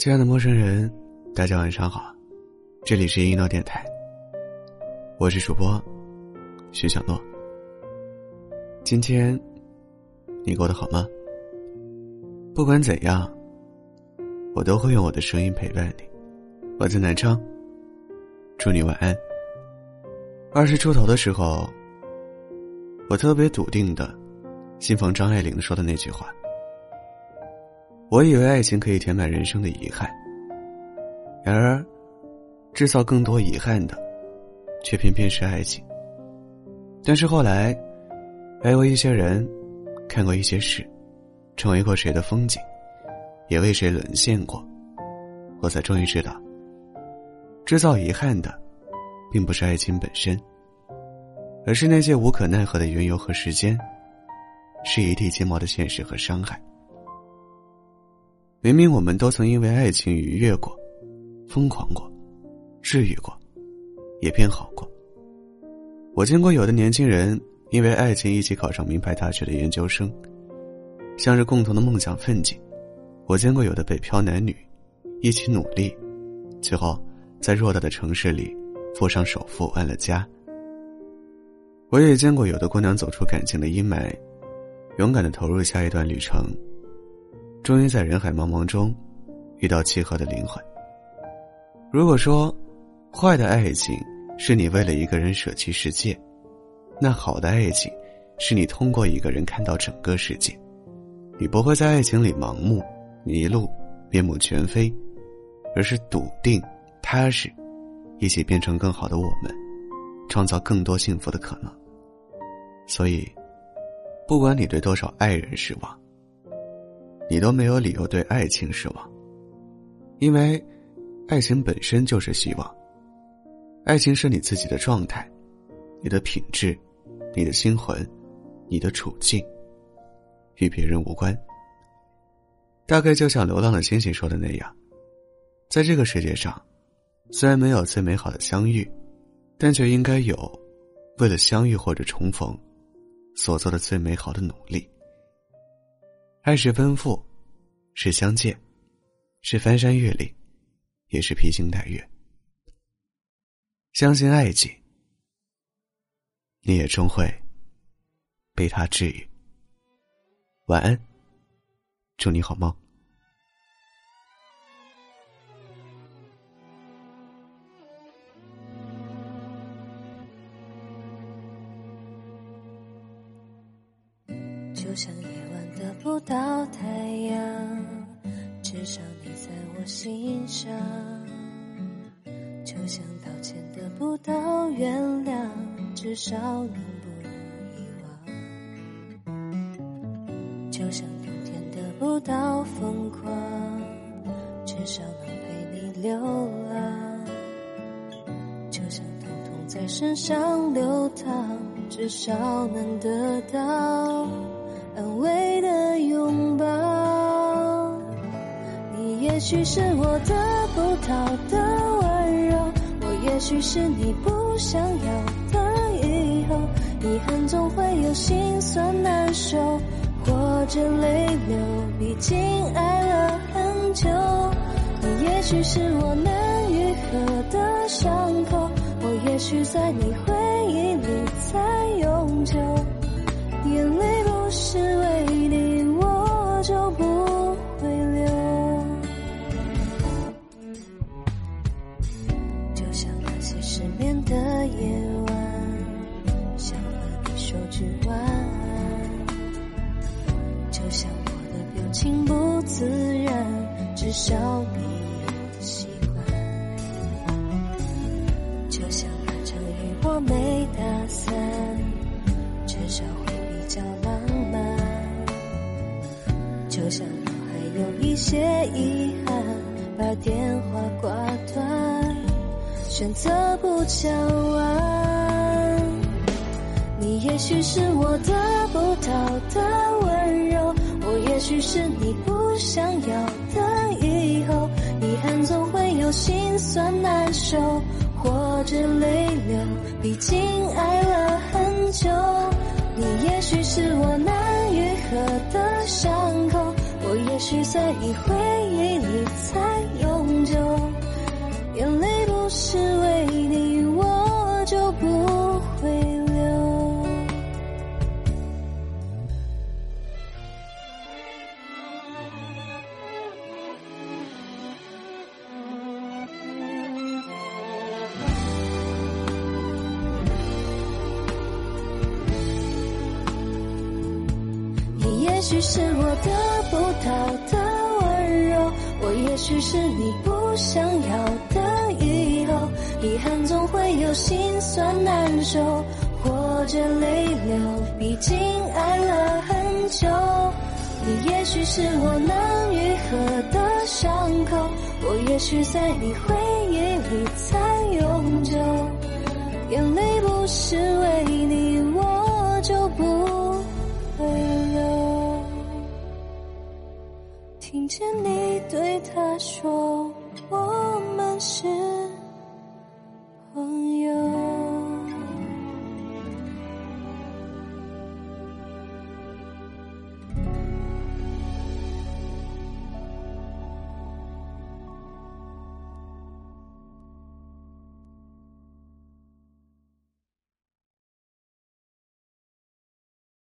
亲爱的陌生人，大家晚上好，这里是一诺电台，我是主播徐小诺。今天你过得好吗？不管怎样，我都会用我的声音陪伴你。我在南昌，祝你晚安。二十出头的时候，我特别笃定的信奉张爱玲说的那句话。我以为爱情可以填满人生的遗憾，然而，制造更多遗憾的，却偏偏是爱情。但是后来，爱过一些人，看过一些事，成为过谁的风景，也为谁沦陷过，我才终于知道，制造遗憾的，并不是爱情本身，而是那些无可奈何的缘由和时间，是一地鸡毛的现实和伤害。明明我们都曾因为爱情愉悦过、疯狂过、治愈过，也变好过。我见过有的年轻人因为爱情一起考上名牌大学的研究生，向着共同的梦想奋进；我见过有的北漂男女一起努力，最后在偌大的城市里付上首付安了家。我也见过有的姑娘走出感情的阴霾，勇敢的投入下一段旅程。终于在人海茫茫中，遇到契合的灵魂。如果说，坏的爱情是你为了一个人舍弃世界，那好的爱情，是你通过一个人看到整个世界。你不会在爱情里盲目、迷路、面目全非，而是笃定、踏实，一起变成更好的我们，创造更多幸福的可能。所以，不管你对多少爱人失望。你都没有理由对爱情失望，因为爱情本身就是希望。爱情是你自己的状态，你的品质，你的心魂，你的处境，与别人无关。大概就像流浪的星星说的那样，在这个世界上，虽然没有最美好的相遇，但却应该有为了相遇或者重逢所做的最美好的努力。爱是奔赴，是相见，是翻山越岭，也是披星戴月。相信爱情，你也终会被他治愈。晚安，祝你好梦。得不到太阳，至少你在我心上；就像道歉得不到原谅，至少能不遗忘；就像冬天得不到疯狂，至少能陪你流浪；就像疼痛在身上流淌，至少能得到。安慰的拥抱，你也许是我得不到的温柔，我也许是你不想要的以后。遗憾总会有心酸难受，或者泪流，毕竟爱了很久。你也许是我难愈合的伤口，我也许在你回忆里才永久。自然，至少你习惯。就像那场雨，我没打伞，至少会比。较浪漫，就像脑海有一些遗憾，把电话挂断，选择不讲完。你也许是我得不到的温柔，也许是你不想要的以后遗憾总会有心酸难受或者泪流毕竟爱了很久你也许是我难愈合的伤口我也许在你回忆里才永久。眼泪不是唯一也许是我得不到的温柔，我也许是你不想要的以后。遗憾总会有心酸难受，或者泪流，毕竟爱了很久。你也许是我难愈合的伤口，我也许在你回忆里才永久。眼泪不是是。